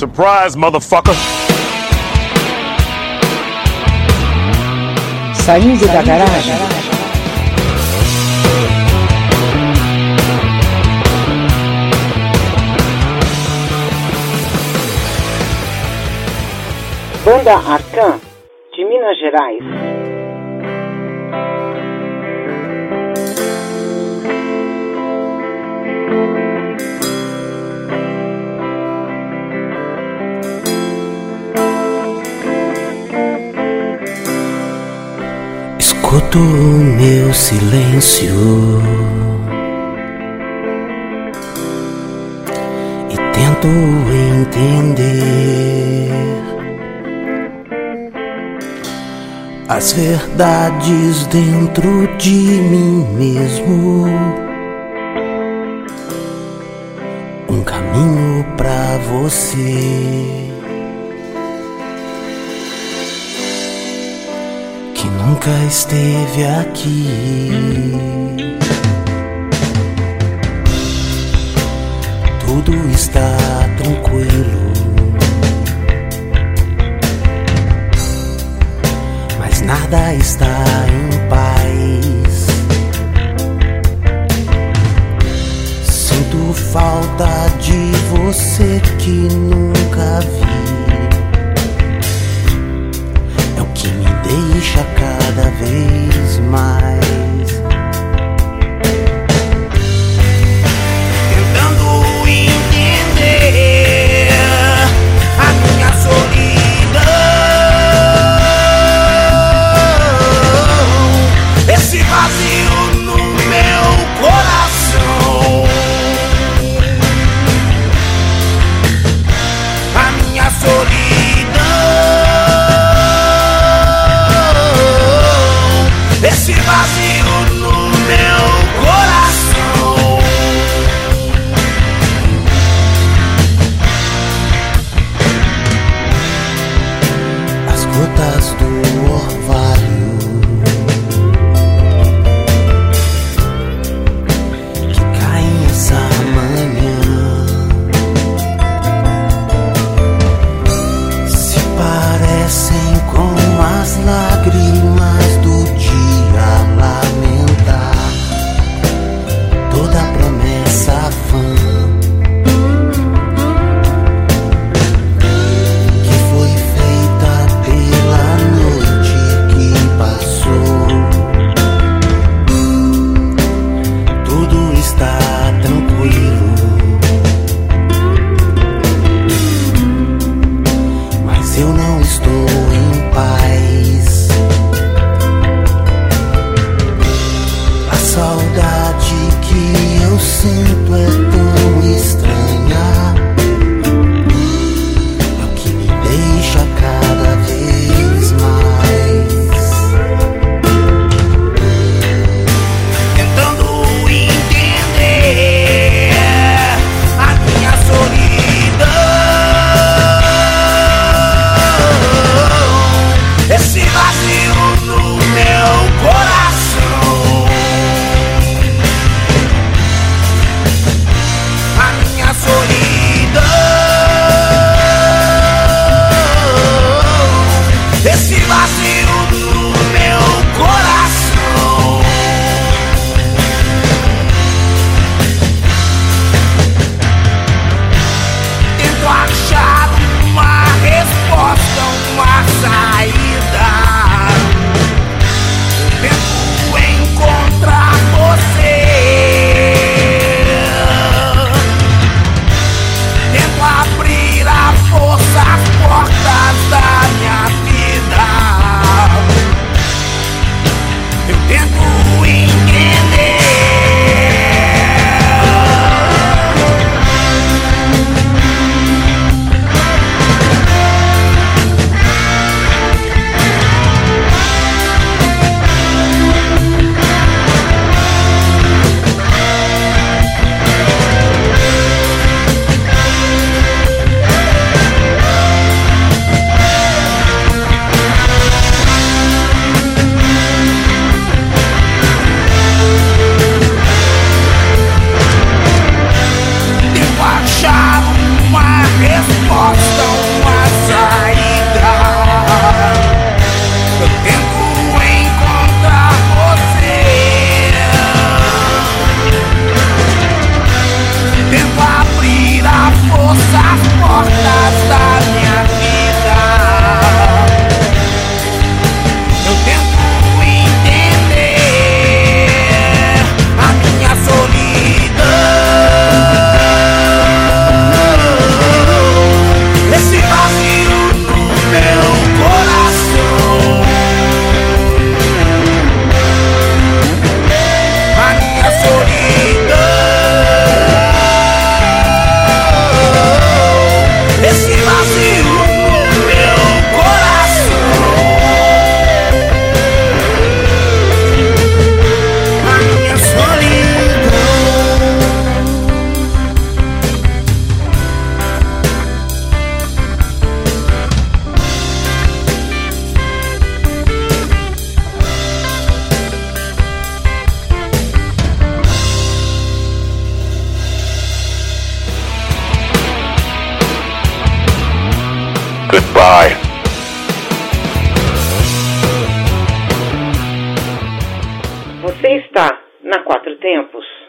Surprise, motherfucker! Saindo da garagem. Banda Arcan, de Minas Gerais. O meu silêncio e tento entender as verdades dentro de mim mesmo. Um caminho pra você. Nunca esteve aqui. Tudo está tranquilo, mas nada está em paz. Sinto falta de você que nunca vi. É o que me deixa Goodbye. Você está na Quatro Tempos.